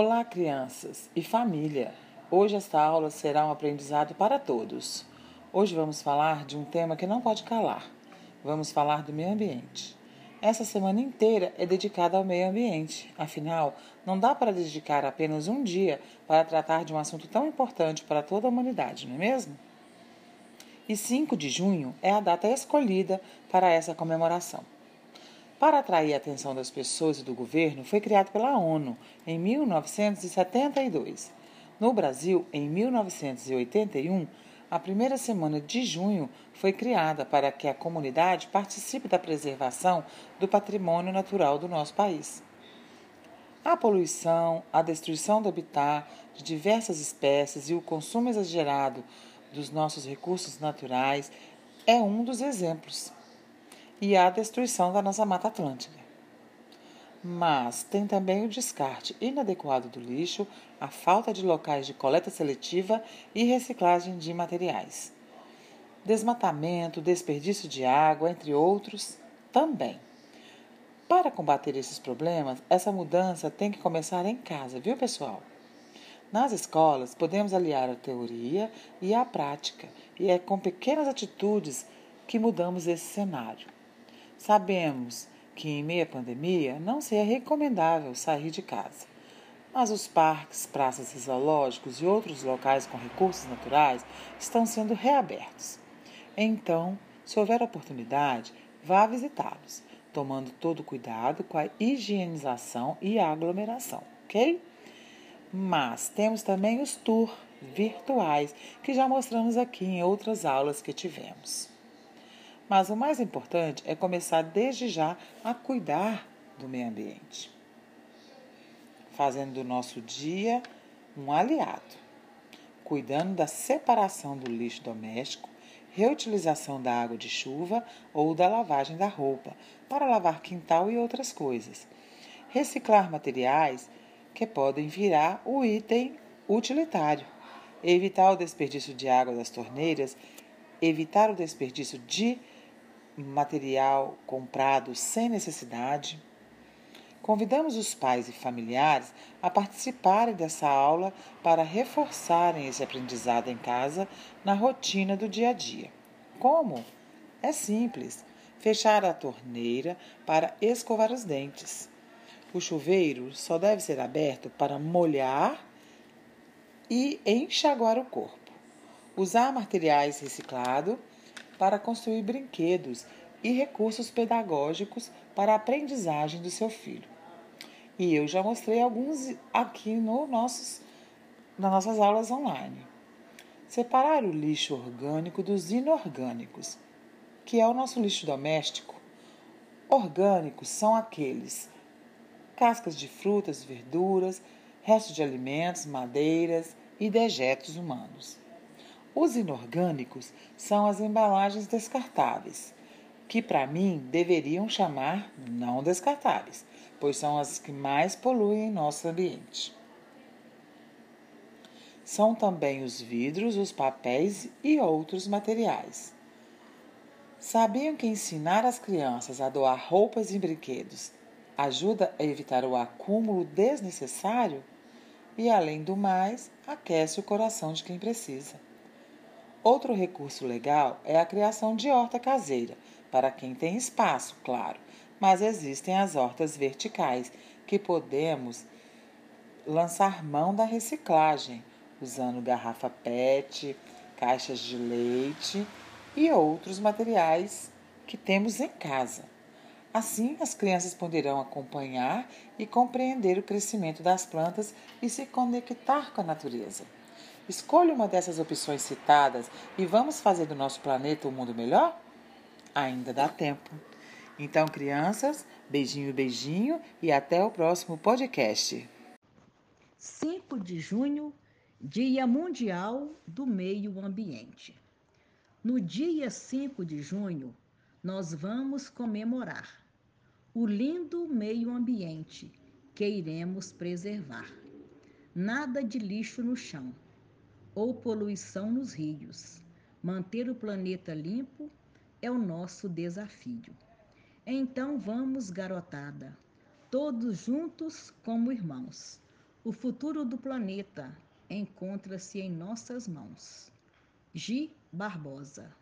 Olá, crianças e família! Hoje esta aula será um aprendizado para todos. Hoje vamos falar de um tema que não pode calar. Vamos falar do meio ambiente. Essa semana inteira é dedicada ao meio ambiente. Afinal, não dá para dedicar apenas um dia para tratar de um assunto tão importante para toda a humanidade, não é mesmo? E 5 de junho é a data escolhida para essa comemoração. Para atrair a atenção das pessoas e do governo, foi criado pela ONU em 1972. No Brasil, em 1981, a primeira semana de junho foi criada para que a comunidade participe da preservação do patrimônio natural do nosso país. A poluição, a destruição do habitat de diversas espécies e o consumo exagerado dos nossos recursos naturais é um dos exemplos e a destruição da nossa Mata Atlântica. Mas tem também o descarte inadequado do lixo, a falta de locais de coleta seletiva e reciclagem de materiais. Desmatamento, desperdício de água, entre outros, também. Para combater esses problemas, essa mudança tem que começar em casa, viu, pessoal? Nas escolas, podemos aliar a teoria e a prática, e é com pequenas atitudes que mudamos esse cenário. Sabemos que em meio à pandemia não seria recomendável sair de casa. Mas os parques, praças e zoológicos e outros locais com recursos naturais estão sendo reabertos. Então, se houver oportunidade, vá visitá-los, tomando todo cuidado com a higienização e a aglomeração, ok? Mas temos também os tours virtuais que já mostramos aqui em outras aulas que tivemos. Mas o mais importante é começar desde já a cuidar do meio ambiente, fazendo do nosso dia um aliado, cuidando da separação do lixo doméstico, reutilização da água de chuva ou da lavagem da roupa para lavar quintal e outras coisas, reciclar materiais que podem virar o item utilitário, evitar o desperdício de água das torneiras, evitar o desperdício de material comprado sem necessidade. Convidamos os pais e familiares a participarem dessa aula para reforçarem esse aprendizado em casa na rotina do dia a dia. Como? É simples: fechar a torneira para escovar os dentes. O chuveiro só deve ser aberto para molhar e enxaguar o corpo. Usar materiais reciclados para construir brinquedos e recursos pedagógicos para a aprendizagem do seu filho. E eu já mostrei alguns aqui no nossos, nas nossas aulas online. Separar o lixo orgânico dos inorgânicos, que é o nosso lixo doméstico. Orgânicos são aqueles cascas de frutas, verduras, restos de alimentos, madeiras e dejetos humanos. Os inorgânicos são as embalagens descartáveis, que para mim deveriam chamar não descartáveis, pois são as que mais poluem nosso ambiente. São também os vidros, os papéis e outros materiais. Sabiam que ensinar as crianças a doar roupas e brinquedos ajuda a evitar o acúmulo desnecessário e, além do mais, aquece o coração de quem precisa. Outro recurso legal é a criação de horta caseira, para quem tem espaço, claro, mas existem as hortas verticais, que podemos lançar mão da reciclagem, usando garrafa PET, caixas de leite e outros materiais que temos em casa. Assim, as crianças poderão acompanhar e compreender o crescimento das plantas e se conectar com a natureza. Escolha uma dessas opções citadas e vamos fazer do nosso planeta um mundo melhor? Ainda dá tempo. Então, crianças, beijinho, beijinho e até o próximo podcast. 5 de junho, Dia Mundial do Meio Ambiente. No dia 5 de junho, nós vamos comemorar o lindo meio ambiente que iremos preservar. Nada de lixo no chão ou poluição nos rios. Manter o planeta limpo é o nosso desafio. Então vamos, garotada, todos juntos como irmãos. O futuro do planeta encontra-se em nossas mãos. Gi Barbosa